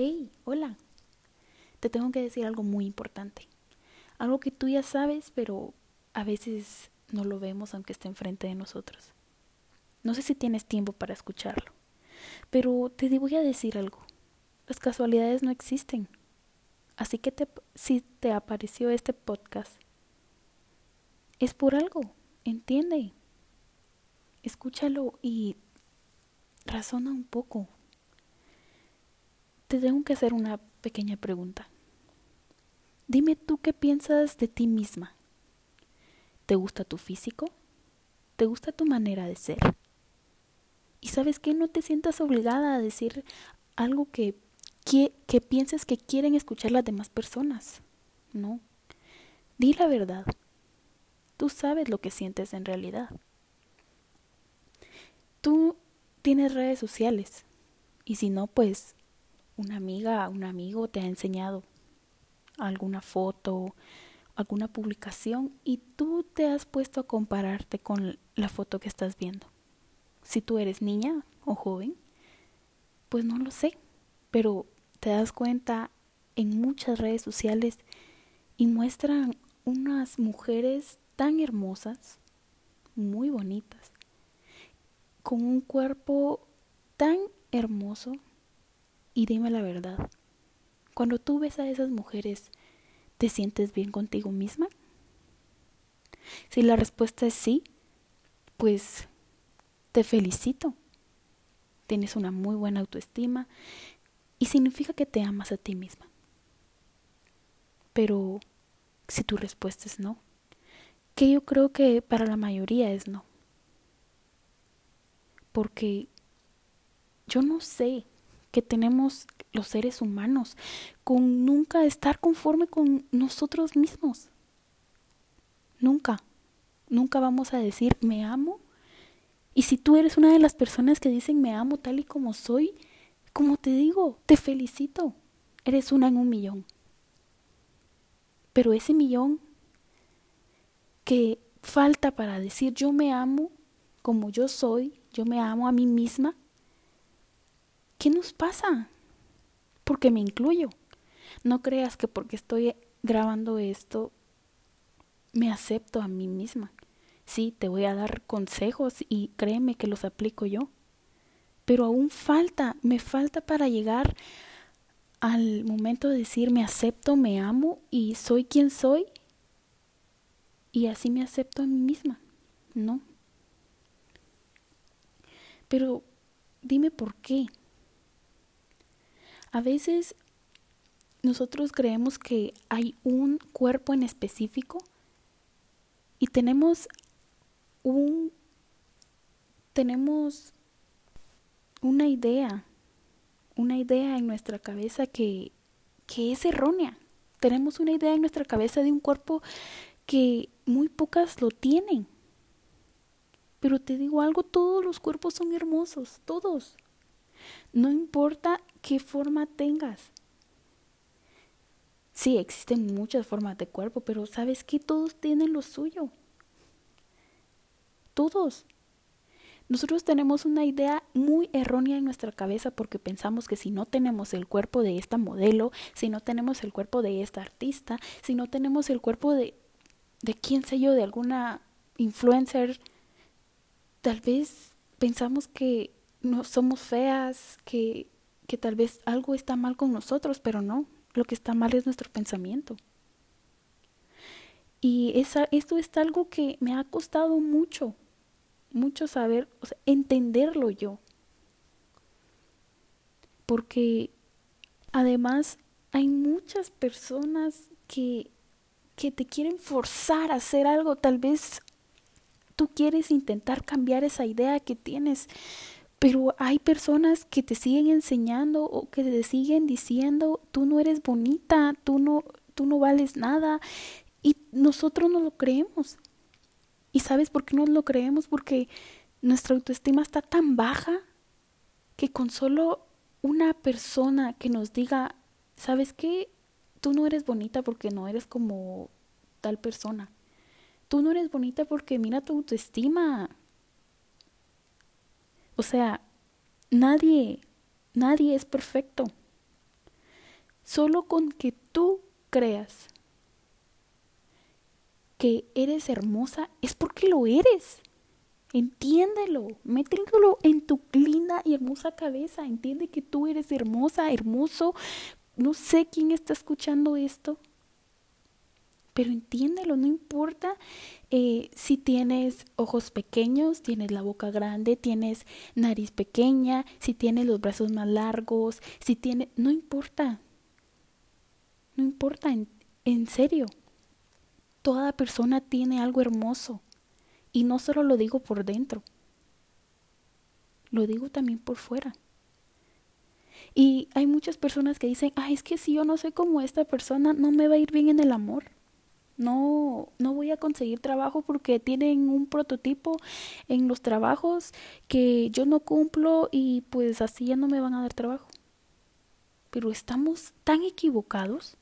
Hey, hola. Te tengo que decir algo muy importante. Algo que tú ya sabes, pero a veces no lo vemos aunque esté enfrente de nosotros. No sé si tienes tiempo para escucharlo, pero te voy a decir algo. Las casualidades no existen. Así que te, si te apareció este podcast, es por algo, entiende. Escúchalo y razona un poco te tengo que hacer una pequeña pregunta. Dime tú qué piensas de ti misma. ¿Te gusta tu físico? ¿Te gusta tu manera de ser? Y sabes que no te sientas obligada a decir algo que, que, que pienses que quieren escuchar las demás personas. No. Di la verdad. Tú sabes lo que sientes en realidad. Tú tienes redes sociales. Y si no, pues una amiga, un amigo te ha enseñado alguna foto, alguna publicación y tú te has puesto a compararte con la foto que estás viendo. Si tú eres niña o joven, pues no lo sé, pero te das cuenta en muchas redes sociales y muestran unas mujeres tan hermosas, muy bonitas, con un cuerpo tan hermoso y dime la verdad, cuando tú ves a esas mujeres, ¿te sientes bien contigo misma? Si la respuesta es sí, pues te felicito. Tienes una muy buena autoestima y significa que te amas a ti misma. Pero si tu respuesta es no, que yo creo que para la mayoría es no. Porque yo no sé que tenemos los seres humanos, con nunca estar conforme con nosotros mismos. Nunca, nunca vamos a decir me amo. Y si tú eres una de las personas que dicen me amo tal y como soy, como te digo, te felicito. Eres una en un millón. Pero ese millón que falta para decir yo me amo como yo soy, yo me amo a mí misma, ¿Qué nos pasa? Porque me incluyo. No creas que porque estoy grabando esto me acepto a mí misma. Sí, te voy a dar consejos y créeme que los aplico yo. Pero aún falta, me falta para llegar al momento de decir me acepto, me amo y soy quien soy. Y así me acepto a mí misma. No. Pero dime por qué. A veces nosotros creemos que hay un cuerpo en específico y tenemos un tenemos una idea, una idea en nuestra cabeza que, que es errónea. Tenemos una idea en nuestra cabeza de un cuerpo que muy pocas lo tienen. Pero te digo algo, todos los cuerpos son hermosos, todos. No importa qué forma tengas. Sí, existen muchas formas de cuerpo, pero sabes que todos tienen lo suyo. Todos. Nosotros tenemos una idea muy errónea en nuestra cabeza porque pensamos que si no tenemos el cuerpo de esta modelo, si no tenemos el cuerpo de esta artista, si no tenemos el cuerpo de, de quién sé yo, de alguna influencer, tal vez pensamos que no somos feas, que, que tal vez algo está mal con nosotros, pero no, lo que está mal es nuestro pensamiento. Y esa, esto es algo que me ha costado mucho, mucho saber, o entenderlo yo. Porque además hay muchas personas que, que te quieren forzar a hacer algo. Tal vez tú quieres intentar cambiar esa idea que tienes, pero hay personas que te siguen enseñando o que te siguen diciendo, tú no eres bonita, tú no, tú no vales nada. Y nosotros no lo creemos. ¿Y sabes por qué no lo creemos? Porque nuestra autoestima está tan baja que con solo una persona que nos diga, ¿sabes qué? Tú no eres bonita porque no eres como tal persona. Tú no eres bonita porque mira tu autoestima. O sea, nadie, nadie es perfecto. Solo con que tú creas que eres hermosa es porque lo eres. Entiéndelo, mételo en tu linda y hermosa cabeza. Entiende que tú eres hermosa, hermoso. No sé quién está escuchando esto, pero entiéndelo, no importa eh, si tienes ojos pequeños, tienes la boca grande, tienes nariz pequeña, si tienes los brazos más largos, si tienes, no importa, no importa, en, en serio, toda persona tiene algo hermoso. Y no solo lo digo por dentro, lo digo también por fuera. Y hay muchas personas que dicen, ay, es que si yo no soy como esta persona, no me va a ir bien en el amor no, no voy a conseguir trabajo porque tienen un prototipo en los trabajos que yo no cumplo y pues así ya no me van a dar trabajo. Pero estamos tan equivocados.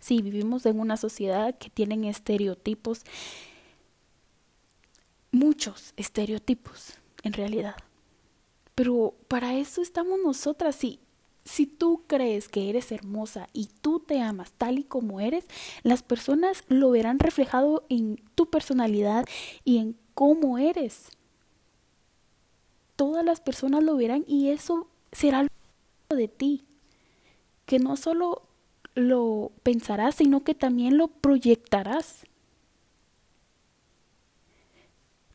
Sí, vivimos en una sociedad que tienen estereotipos, muchos estereotipos en realidad. Pero para eso estamos nosotras, sí si tú crees que eres hermosa y tú te amas tal y como eres, las personas lo verán reflejado en tu personalidad y en cómo eres. Todas las personas lo verán y eso será lo de ti. Que no solo lo pensarás, sino que también lo proyectarás.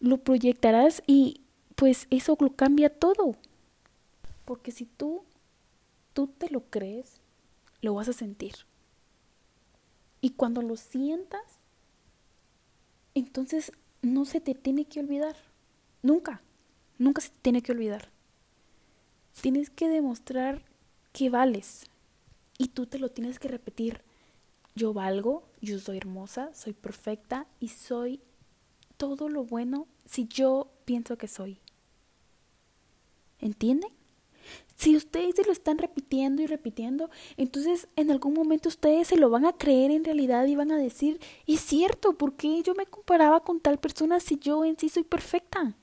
Lo proyectarás y pues eso lo cambia todo. Porque si tú tú te lo crees, lo vas a sentir. Y cuando lo sientas, entonces no se te tiene que olvidar. Nunca, nunca se te tiene que olvidar. Tienes que demostrar que vales. Y tú te lo tienes que repetir. Yo valgo, yo soy hermosa, soy perfecta y soy todo lo bueno si yo pienso que soy. ¿Entienden? Si ustedes se lo están repitiendo y repitiendo, entonces en algún momento ustedes se lo van a creer en realidad y van a decir, es cierto, ¿por qué yo me comparaba con tal persona si yo en sí soy perfecta?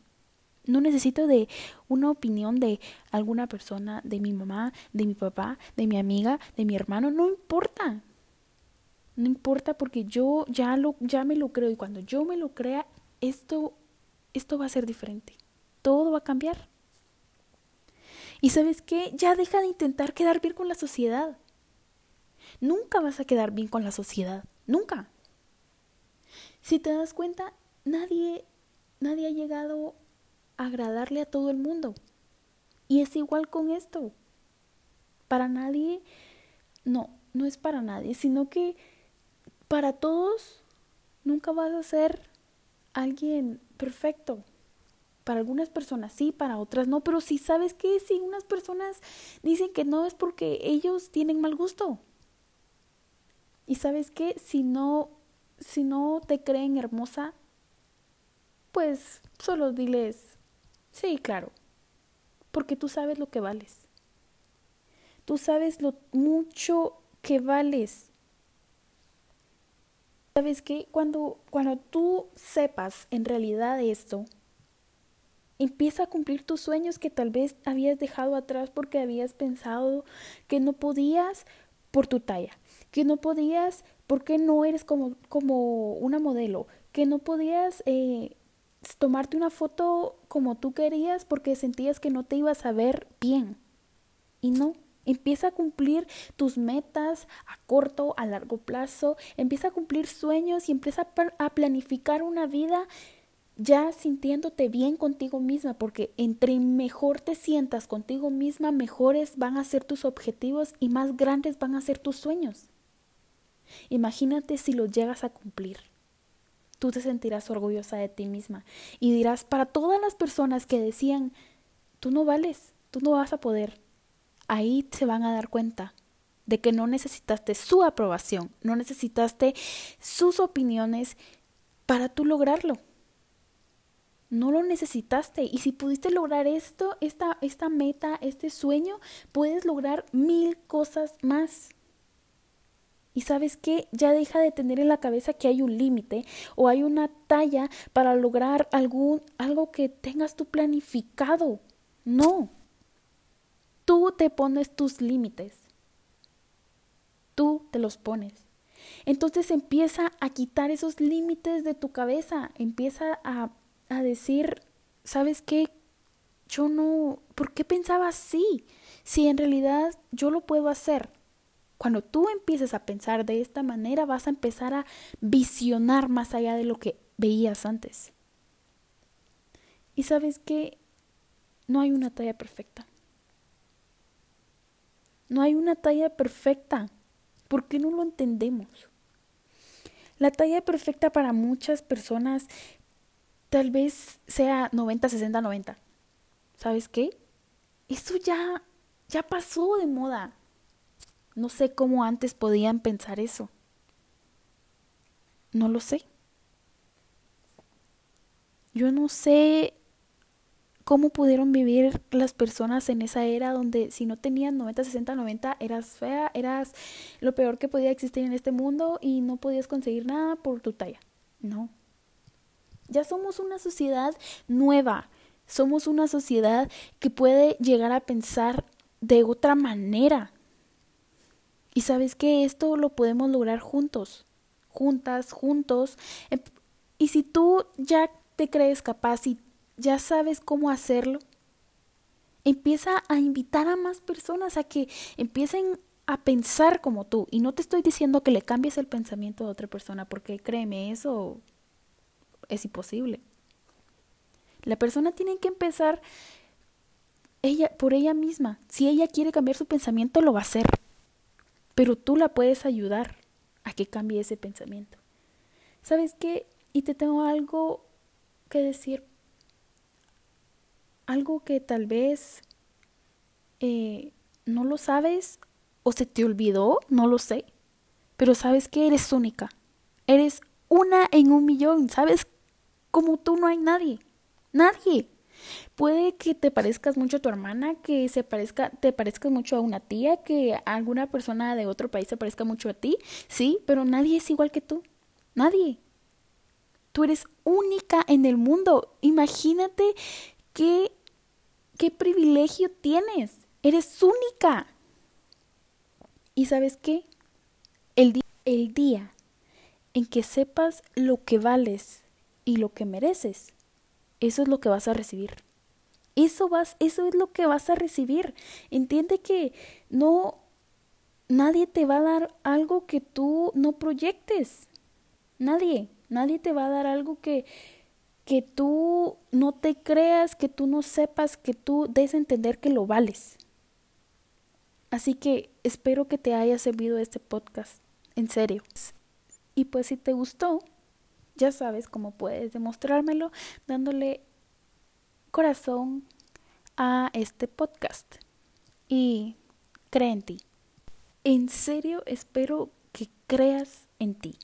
No necesito de una opinión de alguna persona, de mi mamá, de mi papá, de mi amiga, de mi hermano, no importa. No importa porque yo ya lo ya me lo creo y cuando yo me lo crea, esto esto va a ser diferente. Todo va a cambiar. Y sabes qué, ya deja de intentar quedar bien con la sociedad. Nunca vas a quedar bien con la sociedad, nunca. Si te das cuenta, nadie, nadie ha llegado a agradarle a todo el mundo. Y es igual con esto. Para nadie, no, no es para nadie, sino que para todos nunca vas a ser alguien perfecto. Para algunas personas sí, para otras no, pero si sabes que si unas personas dicen que no es porque ellos tienen mal gusto. Y sabes que si no si no te creen hermosa, pues solo diles, sí, claro, porque tú sabes lo que vales. Tú sabes lo mucho que vales. ¿Sabes qué? Cuando, cuando tú sepas en realidad esto, Empieza a cumplir tus sueños que tal vez habías dejado atrás porque habías pensado que no podías por tu talla, que no podías porque no eres como, como una modelo, que no podías eh, tomarte una foto como tú querías porque sentías que no te ibas a ver bien. Y no, Empieza a cumplir tus metas a corto, a largo plazo. Empieza a cumplir sueños y empieza a planificar una vida ya sintiéndote bien contigo misma, porque entre mejor te sientas contigo misma, mejores van a ser tus objetivos y más grandes van a ser tus sueños. Imagínate si los llegas a cumplir. Tú te sentirás orgullosa de ti misma y dirás para todas las personas que decían, tú no vales, tú no vas a poder, ahí se van a dar cuenta de que no necesitaste su aprobación, no necesitaste sus opiniones para tú lograrlo no lo necesitaste. Y si pudiste lograr esto, esta, esta meta, este sueño, puedes lograr mil cosas más. Y sabes qué, ya deja de tener en la cabeza que hay un límite o hay una talla para lograr algún, algo que tengas tú planificado. No. Tú te pones tus límites. tú te los pones. Entonces empieza a quitar esos límites de tu cabeza, empieza a, a decir, ¿sabes qué? Yo no, ¿por qué pensaba así? Si en realidad yo lo puedo hacer. Cuando tú empieces a pensar de esta manera, vas a empezar a visionar más allá de lo que veías antes. Y sabes que no hay una talla perfecta. No hay una talla perfecta. ¿Por qué no lo entendemos? La talla perfecta para muchas personas tal vez sea 90, 60, 90. ¿Sabes qué? Eso ya ya pasó de moda. No sé cómo antes podían pensar eso. No lo sé. Yo no sé cómo pudieron vivir las personas en esa era donde si no tenían 90, 60, 90 eras fea, eras lo peor que podía existir en este mundo y no podías conseguir nada por tu talla. No. Ya somos una sociedad nueva. Somos una sociedad que puede llegar a pensar de otra manera. Y sabes que esto lo podemos lograr juntos, juntas, juntos. Y si tú ya te crees capaz y ya sabes cómo hacerlo, empieza a invitar a más personas a que empiecen a pensar como tú. Y no te estoy diciendo que le cambies el pensamiento a otra persona, porque créeme, eso es imposible. La persona tiene que empezar ella por ella misma. Si ella quiere cambiar su pensamiento, lo va a hacer. Pero tú la puedes ayudar a que cambie ese pensamiento. ¿Sabes qué? Y te tengo algo que decir algo que tal vez eh, no lo sabes o se te olvidó, no lo sé, pero sabes que eres única, eres una en un millón, sabes como tú no hay nadie, nadie. Puede que te parezcas mucho a tu hermana, que se parezca, te parezcas mucho a una tía, que alguna persona de otro país se parezca mucho a ti, sí, pero nadie es igual que tú, nadie. Tú eres única en el mundo. Imagínate qué, qué privilegio tienes. Eres única. ¿Y sabes qué? El, el día en que sepas lo que vales y lo que mereces, eso es lo que vas a recibir. Eso vas, eso es lo que vas a recibir. Entiende que no nadie te va a dar algo que tú no proyectes. Nadie. Nadie te va a dar algo que, que tú no te creas, que tú no sepas, que tú des a entender que lo vales. Así que espero que te haya servido este podcast, en serio. Y pues si te gustó, ya sabes cómo puedes demostrármelo dándole corazón a este podcast. Y cree en ti. En serio espero que creas en ti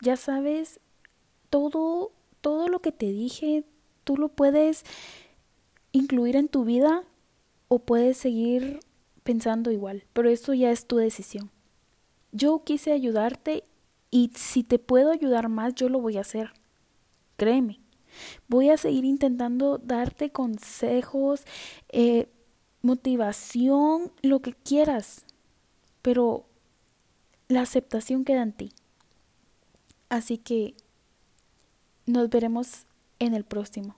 ya sabes, todo, todo lo que te dije, tú lo puedes incluir en tu vida o puedes seguir pensando igual, pero eso ya es tu decisión. Yo quise ayudarte y si te puedo ayudar más, yo lo voy a hacer. Créeme. Voy a seguir intentando darte consejos, eh, motivación, lo que quieras, pero la aceptación queda en ti. Así que nos veremos en el próximo.